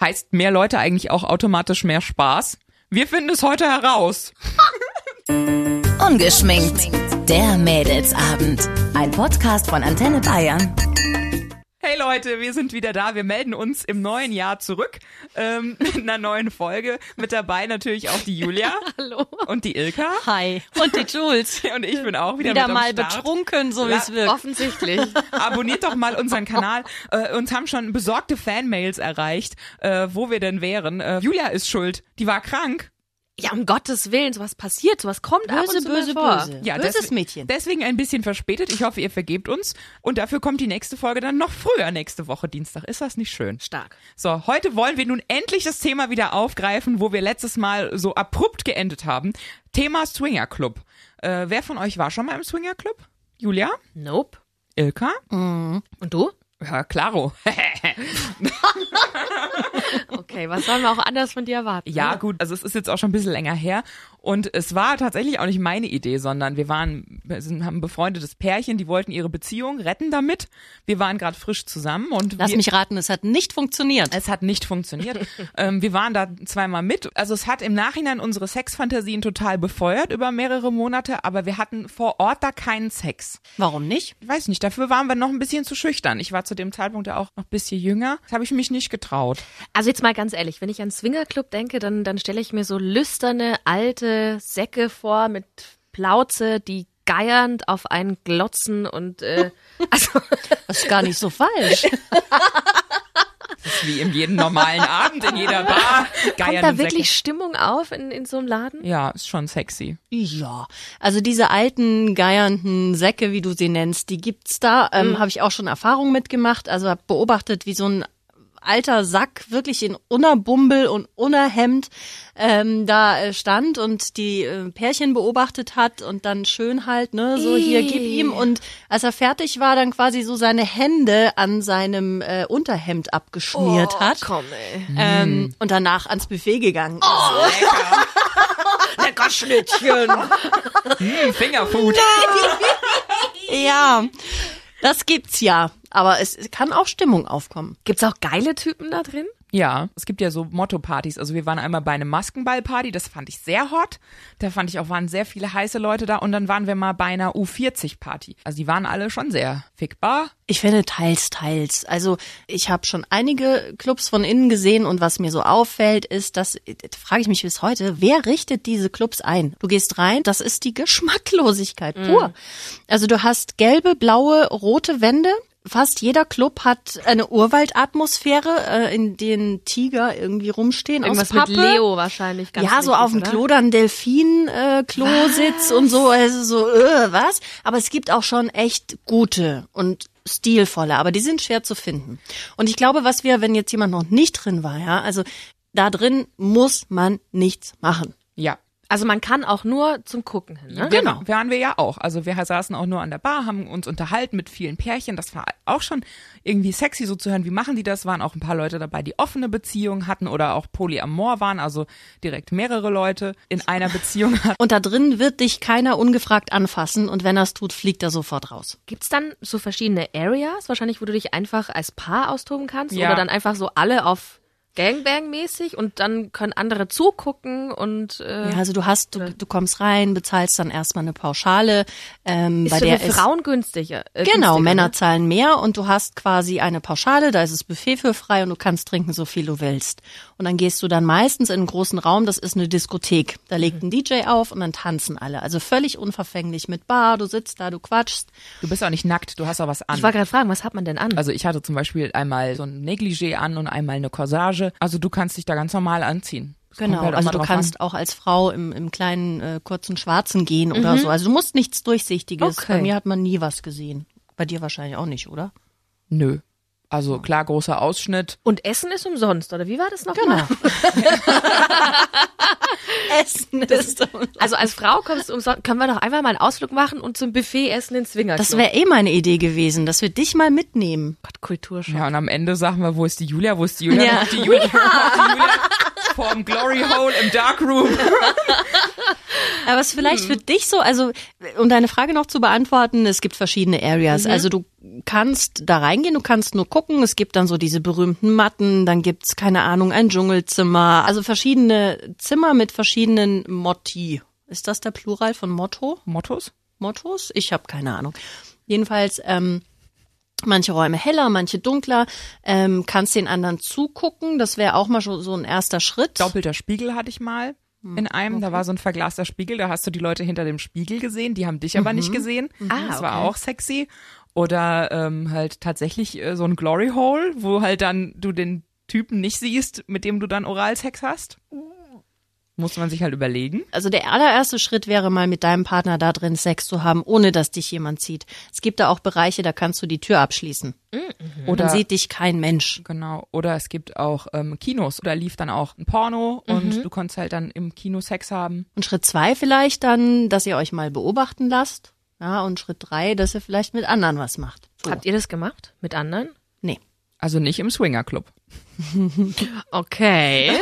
Heißt mehr Leute eigentlich auch automatisch mehr Spaß? Wir finden es heute heraus. Ungeschminkt. Der Mädelsabend. Ein Podcast von Antenne Bayern. Hey Leute, wir sind wieder da. Wir melden uns im neuen Jahr zurück ähm, mit einer neuen Folge. Mit dabei natürlich auch die Julia. Hallo. Und die Ilka. Hi. Und die Jules. Und ich bin auch wieder, wieder mit mal betrunken, so wie es wirkt. Offensichtlich. Abonniert doch mal unseren Kanal. Äh, uns haben schon besorgte Fanmails erreicht, äh, wo wir denn wären. Äh, Julia ist schuld. Die war krank. Ja, um Gottes Willen, sowas passiert, sowas kommt ab Böse, und zu böse, vor. böse. Ja, Böses deswegen- Mädchen. Deswegen ein bisschen verspätet. Ich hoffe, ihr vergebt uns. Und dafür kommt die nächste Folge dann noch früher nächste Woche Dienstag. Ist das nicht schön? Stark. So, heute wollen wir nun endlich das Thema wieder aufgreifen, wo wir letztes Mal so abrupt geendet haben. Thema Swinger Club. Äh, wer von euch war schon mal im Swinger Club? Julia? Nope. Ilka? Und du? Ja, klaro. Okay, was sollen wir auch anders von dir erwarten? Ja, gut, also es ist jetzt auch schon ein bisschen länger her. Und es war tatsächlich auch nicht meine Idee, sondern wir waren, wir sind, haben ein befreundetes Pärchen, die wollten ihre Beziehung retten damit. Wir waren gerade frisch zusammen und Lass wir, mich raten, es hat nicht funktioniert. es hat nicht funktioniert. ähm, wir waren da zweimal mit. Also es hat im Nachhinein unsere Sexfantasien total befeuert über mehrere Monate, aber wir hatten vor Ort da keinen Sex. Warum nicht? Ich weiß nicht, dafür waren wir noch ein bisschen zu schüchtern. Ich war zu dem Zeitpunkt ja auch noch ein bisschen jünger. Das habe ich mich nicht getraut. Also jetzt mal ganz ehrlich, wenn ich an Swingerclub denke, dann, dann stelle ich mir so lüsterne, alte Säcke vor mit Plauze, die geiernd auf einen glotzen und äh, also Das ist gar nicht so falsch. Das ist wie in jedem normalen Abend, in jeder Bar. kommt Geiern da und wirklich Säcke. Stimmung auf in, in so einem Laden? Ja, ist schon sexy. Ja, also diese alten geiernden Säcke, wie du sie nennst, die gibt's da. Ähm, Habe ich auch schon Erfahrungen mitgemacht. Also habe beobachtet, wie so ein alter Sack wirklich in Unerbumbel und Unerhemd ähm, da äh, stand und die äh, Pärchen beobachtet hat und dann schön halt, ne, so hier gib ihm und als er fertig war, dann quasi so seine Hände an seinem äh, Unterhemd abgeschmiert hat Komm, ey. ähm, und danach ans Buffet gegangen ist. Lecker Schnittchen. Hm, Fingerfood. Ja, das gibt's ja. Aber es kann auch Stimmung aufkommen. Gibt's auch geile Typen da drin? Ja, es gibt ja so Motto-Partys. Also wir waren einmal bei einem Maskenball-Party, das fand ich sehr hot. Da fand ich auch, waren sehr viele heiße Leute da. Und dann waren wir mal bei einer U40-Party. Also die waren alle schon sehr fickbar. Ich finde teils, teils. Also ich habe schon einige Clubs von innen gesehen und was mir so auffällt, ist, dass, da frage ich mich bis heute, wer richtet diese Clubs ein? Du gehst rein, das ist die Geschmacklosigkeit pur. Also du hast gelbe, blaue, rote Wände. Fast jeder Club hat eine Urwaldatmosphäre, äh, in denen Tiger irgendwie rumstehen. Irgendwas aus Pappe. mit Leo wahrscheinlich ganz ja, so auf dem? Klo dann Delfin-Klo-Sitz und so, also so, äh, was? Aber es gibt auch schon echt gute und stilvolle, aber die sind schwer zu finden. Und ich glaube, was wir, wenn jetzt jemand noch nicht drin war, ja, also da drin muss man nichts machen. Ja. Also man kann auch nur zum Gucken hin, ne? Genau. Waren wir ja auch. Also wir saßen auch nur an der Bar, haben uns unterhalten mit vielen Pärchen. Das war auch schon irgendwie sexy so zu hören. Wie machen die das? Waren auch ein paar Leute dabei, die offene Beziehungen hatten oder auch Polyamor waren, also direkt mehrere Leute in einer Beziehung hatten. Und da drin wird dich keiner ungefragt anfassen und wenn er es tut, fliegt er sofort raus. Gibt's dann so verschiedene Areas, wahrscheinlich, wo du dich einfach als Paar austoben kannst? Ja. Oder dann einfach so alle auf Gangbang-mäßig und dann können andere zugucken und äh, Ja, also du hast, du, du kommst rein, bezahlst dann erstmal eine Pauschale, ähm, ist bei für der ist Frauen günstiger. Äh, Genau, günstiger, Männer Ne? zahlen mehr und du hast quasi eine Pauschale, da ist das Buffet für frei und du kannst trinken, so viel du willst. Und dann gehst du dann meistens in einen großen Raum, das ist eine Diskothek. Da legt ein DJ auf und dann tanzen alle. Also völlig unverfänglich mit Bar, du sitzt da, du quatschst. Du bist auch nicht nackt, du hast auch was an. Ich wollte gerade fragen, was hat man denn an? Also ich hatte zum Beispiel einmal so ein Negligé an und einmal eine Corsage. Also du kannst dich da ganz normal anziehen. Das Genau, halt also du kannst auch als Frau im, im kleinen, äh, kurzen Schwarzen gehen oder so. Also du musst nichts Durchsichtiges. Okay. Bei mir hat man nie was gesehen. Bei dir wahrscheinlich auch nicht, oder? An. Nö. Also klar, großer Ausschnitt. und Essen ist umsonst, oder wie war das noch? Genau. Essen ist Also als Frau kommst du umsonst, können wir doch einfach mal einen Ausflug machen und zum Buffet essen in Swinger. Das wäre eh meine Idee gewesen, dass wir dich mal mitnehmen. Gott, Kulturschock. Ja, und am Ende sagen wir, wo ist die Julia? Wo ist die Julia? Ja. Die Julia, die Julia vorm Glory Hole im Darkroom. Aber es ist vielleicht für dich so, also um deine Frage noch zu beantworten, es gibt verschiedene Areas. Also du kannst da reingehen, du kannst nur gucken. Es gibt dann so diese berühmten Matten, dann gibt's keine Ahnung ein Dschungelzimmer, also verschiedene Zimmer mit verschiedenen Motti. Ist das der Plural von Motto? Mottos? Mottos? Ich habe keine Ahnung. Jedenfalls ähm, manche Räume heller, manche dunkler. Ähm, kannst den anderen zugucken. Das wäre auch mal schon so ein erster Schritt. Doppelter Spiegel hatte ich mal in einem. Da war so ein verglaster Spiegel, da hast du die Leute hinter dem Spiegel gesehen, die haben dich aber nicht gesehen. Ah, das war okay. auch sexy. Oder ähm, halt tatsächlich äh, so ein Glory Hole, wo halt dann du den Typen nicht siehst, mit dem du dann Oralsex hast. Muss man sich halt überlegen. Also der allererste Schritt wäre mal mit deinem Partner da drin Sex zu haben, ohne dass dich jemand sieht. Es gibt da auch Bereiche, da kannst du die Tür abschließen. Oder Dann sieht dich kein Mensch. Genau. Oder es gibt auch ähm, Kinos. Da lief dann auch ein Porno und du konntest halt dann im Kino Sex haben. Und Schritt zwei vielleicht dann, dass ihr euch mal beobachten lasst. Ja, und Schritt drei, dass ihr vielleicht mit anderen was macht. So. Habt ihr das gemacht? Mit anderen? Nee. Also nicht im Swinger Club. Okay.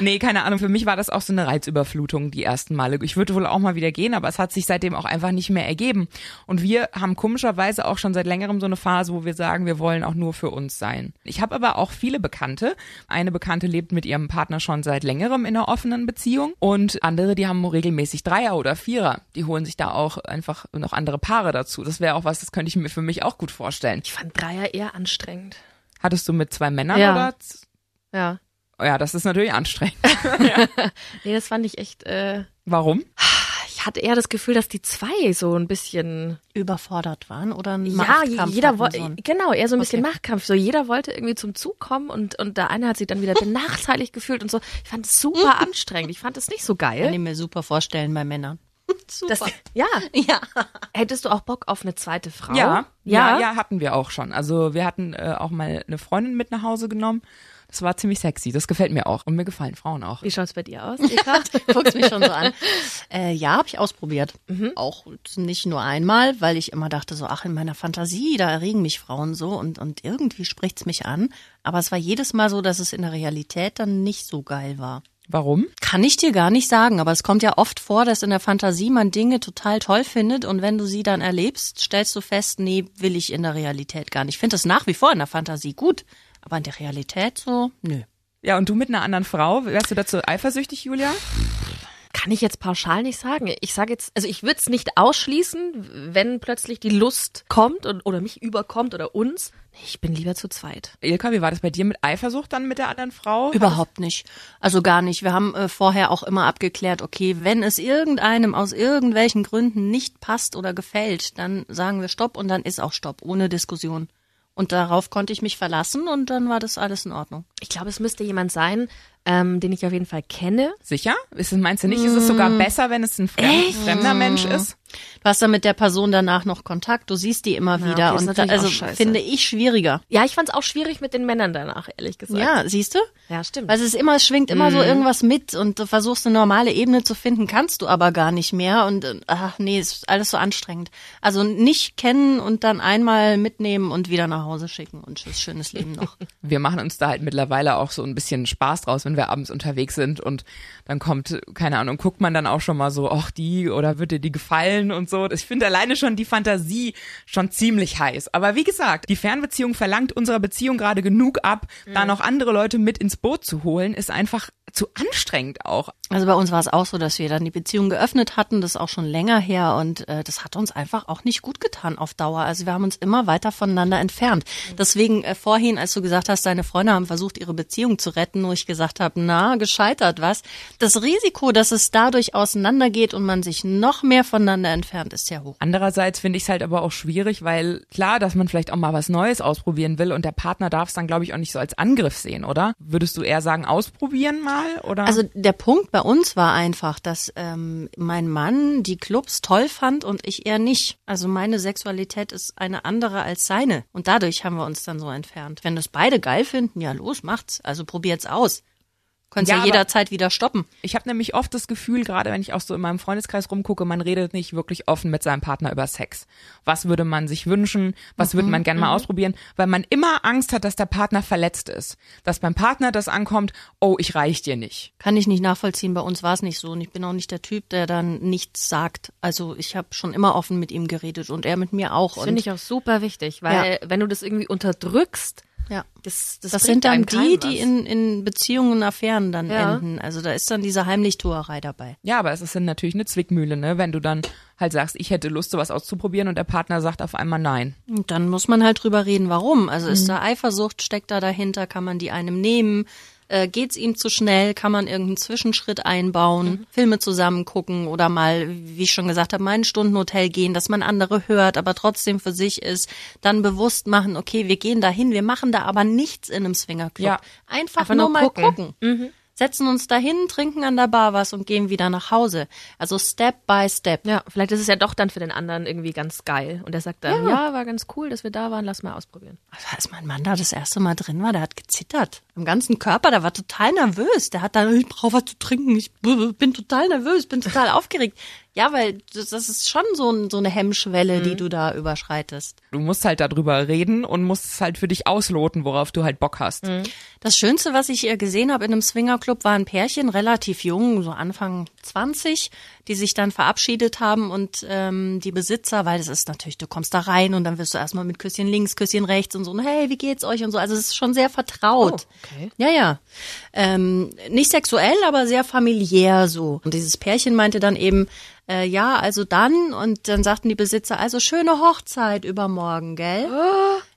Nee, keine Ahnung. Für mich war das auch so eine Reizüberflutung die ersten Male. Ich würde wohl auch mal wieder gehen, aber es hat sich seitdem auch einfach nicht mehr ergeben. Und wir haben komischerweise auch schon seit längerem so eine Phase, wo wir sagen, wir wollen auch nur für uns sein. Ich habe aber auch viele Bekannte. Eine Bekannte lebt mit ihrem Partner schon seit längerem in einer offenen Beziehung und andere, die haben regelmäßig Dreier oder Vierer. Die holen sich da auch einfach noch andere Paare dazu. Das wäre auch was, das könnte ich mir für mich auch gut vorstellen. Ich fand Dreier eher anstrengend. Hattest du mit zwei Männern Ja. oder? Ja. Oh ja, das ist natürlich anstrengend. Nee, das fand ich echt, äh, Warum? ich hatte eher das Gefühl, dass die zwei so ein bisschen, Überfordert waren oder ein ja, Machtkampf jeder hatten, wollte, so ein- genau, eher so ein bisschen Okay. Machtkampf. So jeder wollte irgendwie zum Zug kommen und, und der eine hat sich dann wieder benachteiligt gefühlt und so. Ich fand es super anstrengend. Ich fand es nicht so Kann geil. ich mir super vorstellen bei Männern. Super. Das, ja. ja. Hättest du auch Bock auf eine zweite Frau? Ja, ja, Ja. ja, hatten wir auch schon. Also wir hatten äh, auch mal eine Freundin mit nach Hause genommen. Das war ziemlich sexy. Das gefällt mir auch. Und mir gefallen Frauen auch. Wie schaut's bei dir aus, Eka? Du guckst mich schon so an. Äh, ja, habe ich ausprobiert. Mhm. Auch nicht nur einmal, weil ich immer dachte so, ach, in meiner Fantasie, da erregen mich Frauen so und, und irgendwie spricht's mich an. Aber es war jedes Mal so, dass es in der Realität dann nicht so geil war. Warum? Kann ich dir gar nicht sagen, aber es kommt ja oft vor, dass in der Fantasie man Dinge total toll findet und wenn du sie dann erlebst, stellst du fest, nee, will ich in der Realität gar nicht. Ich finde das nach wie vor in der Fantasie gut, aber in der Realität so, nö. Ja, und du mit einer anderen Frau, wärst du dazu eifersüchtig, Julia? Kann ich jetzt pauschal nicht sagen. Ich sage jetzt, also ich würde es nicht ausschließen, wenn plötzlich die Lust kommt und, oder mich überkommt oder uns. Nee, ich bin lieber zu zweit. Ilka, wie war das bei dir mit Eifersucht dann mit der anderen Frau? Überhaupt nicht. Also gar nicht. Wir haben äh, vorher auch immer abgeklärt, okay, wenn es irgendeinem aus irgendwelchen Gründen nicht passt oder gefällt, dann sagen wir Stopp und dann ist auch Stopp, ohne Diskussion. Und darauf konnte ich mich verlassen und dann war das alles in Ordnung. Ich glaube, es müsste jemand sein, ähm, den ich auf jeden Fall kenne. Sicher? Ist es, meinst du nicht, ist es sogar besser, wenn es ein fremd, fremder Mensch ist? Du hast dann mit der Person danach noch Kontakt, du siehst die immer Na, wieder okay, und da, also finde ich schwieriger. Ja, ich fand es auch schwierig mit den Männern danach, ehrlich gesagt. Ja, siehst du? ja stimmt. Weil es ist immer, es schwingt immer so irgendwas mit und du versuchst eine normale Ebene zu finden, kannst du aber gar nicht mehr und äh, ach nee, ist alles so anstrengend. Also nicht kennen und dann einmal mitnehmen und wieder nach Hause schicken und tschüss, schönes Leben noch. Wir machen uns da halt mittlerweile auch so ein bisschen Spaß draus, wenn wir abends unterwegs sind und dann kommt, keine Ahnung, guckt man dann auch schon mal so, ach die oder wird dir die gefallen und so. Ich finde alleine schon die Fantasie schon ziemlich heiß. Aber wie gesagt, die Fernbeziehung verlangt unserer Beziehung gerade genug ab, da noch andere Leute mit ins Boot zu holen, ist einfach zu anstrengend auch. Also bei uns war es auch so, dass wir dann die Beziehung geöffnet hatten, das ist auch schon länger her und äh, das hat uns einfach auch nicht gut getan auf Dauer. Also wir haben uns immer weiter voneinander entfernt. Deswegen äh, vorhin, als du gesagt hast, deine Freunde haben versucht, ihre Beziehung zu retten, wo ich gesagt habe, na, gescheitert was. Das Risiko, dass es dadurch auseinandergeht und man sich noch mehr voneinander entfernt, ist sehr hoch. Andererseits finde ich es halt aber auch schwierig, weil klar, dass man vielleicht auch mal was Neues ausprobieren will und der Partner darf es dann, glaube ich, auch nicht so als Angriff sehen, oder? Würdest du eher sagen, ausprobieren mal? Oder? Also der Punkt bei uns war einfach, dass ähm, mein Mann die Clubs toll fand und ich eher nicht. Also meine Sexualität ist eine andere als seine. Und dadurch haben wir uns dann so entfernt. Wenn das beide geil finden, ja los, macht's. Also probiert's aus. Könntest Ja, ja, jederzeit wieder stoppen. Ich habe nämlich oft das Gefühl, gerade wenn ich auch so in meinem Freundeskreis rumgucke, man redet nicht wirklich offen mit seinem Partner über Sex. Was würde man sich wünschen? Was würde man gerne mal ausprobieren? Weil man immer Angst hat, dass der Partner verletzt ist. Dass beim Partner das ankommt, oh, ich reich dir nicht. Kann ich nicht nachvollziehen. Bei uns war es nicht so. Und ich bin auch nicht der Typ, der dann nichts sagt. Also ich habe schon immer offen mit ihm geredet und er mit mir auch. Das finde ich auch super wichtig, weil wenn du das irgendwie unterdrückst, ja. das, das, Das sind dann die, die in, in Beziehungen und Affären dann Ja. enden. Also da ist dann diese Heimlichtuerei dabei. Ja, aber es ist dann natürlich eine Zwickmühle, ne? Wenn du dann halt sagst, ich hätte Lust, sowas auszuprobieren und der Partner sagt auf einmal nein. Und dann muss man halt drüber reden, warum. Also ist da Eifersucht, steckt da dahinter, kann man die einem nehmen? Äh, geht's ihm zu schnell? Kann man irgendeinen Zwischenschritt einbauen? Filme zusammen gucken oder mal, wie ich schon gesagt habe, mal in ein Stundenhotel gehen, dass man andere hört, aber trotzdem für sich ist. Dann bewusst machen, okay, wir gehen dahin, wir machen da aber nichts in einem Swingerclub. Ja. Einfach, Einfach nur nur mal gucken. gucken. Setzen uns dahin, trinken an der Bar was und gehen wieder nach Hause. Also Step by Step. Ja, vielleicht ist es ja doch dann für den anderen irgendwie ganz geil. Und er sagt dann, ja, war ganz cool, dass wir da waren, lass mal ausprobieren. Also als mein Mann da das erste Mal drin war, der hat gezittert. Am ganzen Körper, der war total nervös. Der hat dann, ich brauche was zu trinken, ich bin total nervös, bin total aufgeregt. Ja, weil das, ist schon so, ein, so eine Hemmschwelle, die du da überschreitest. Du musst halt darüber reden und musst es halt für dich ausloten, worauf du halt Bock hast. Das Schönste, was ich äh, gesehen habe in einem Swingerclub, war ein Pärchen, relativ jung, so Anfang 20, die sich dann verabschiedet haben und ähm, die Besitzer, weil das ist natürlich, du kommst da rein und dann wirst du erstmal mit Küsschen links, Küsschen rechts und so, und hey, wie geht's euch und so. Also es ist schon sehr vertraut. Oh, okay. Ja, ja. Ähm, nicht sexuell, aber sehr familiär so. Und dieses Pärchen meinte dann eben, äh, ja, also dann, und dann sagten die Besitzer, also schöne Hochzeit übermorgen, gell?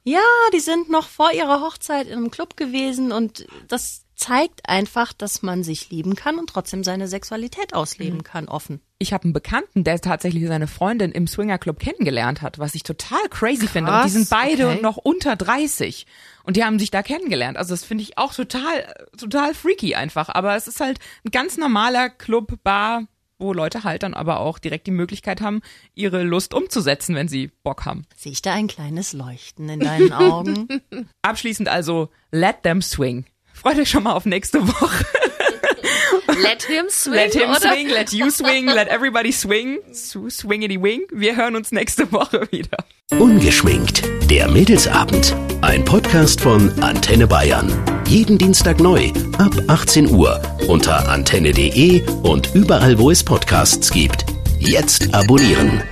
Ja, die sind noch vor ihrer Hochzeit in einem Club gewesen und das zeigt einfach, dass man sich lieben kann und trotzdem seine Sexualität ausleben kann, offen. Ich habe einen Bekannten, der tatsächlich seine Freundin im Swingerclub kennengelernt hat, was ich total crazy finde. Und die sind beide okay. noch unter 30 und die haben sich da kennengelernt. Also das finde ich auch total, total freaky einfach. Aber es ist halt ein ganz normaler Club, Bar, wo Leute halt dann aber auch direkt die Möglichkeit haben, ihre Lust umzusetzen, wenn sie Bock haben. Sehe ich da ein kleines Leuchten in deinen Augen? Abschließend also, let them swing. Freut euch schon mal auf nächste Woche. Let him swing, Let him oder? swing, let you swing, let everybody swing. Sw- Swingity wing. Wir hören uns nächste Woche wieder. Ungeschminkt. Der Mädelsabend. Ein Podcast von Antenne Bayern. Jeden Dienstag neu ab 18 Uhr unter antenne.de und überall, wo es Podcasts gibt. Jetzt abonnieren.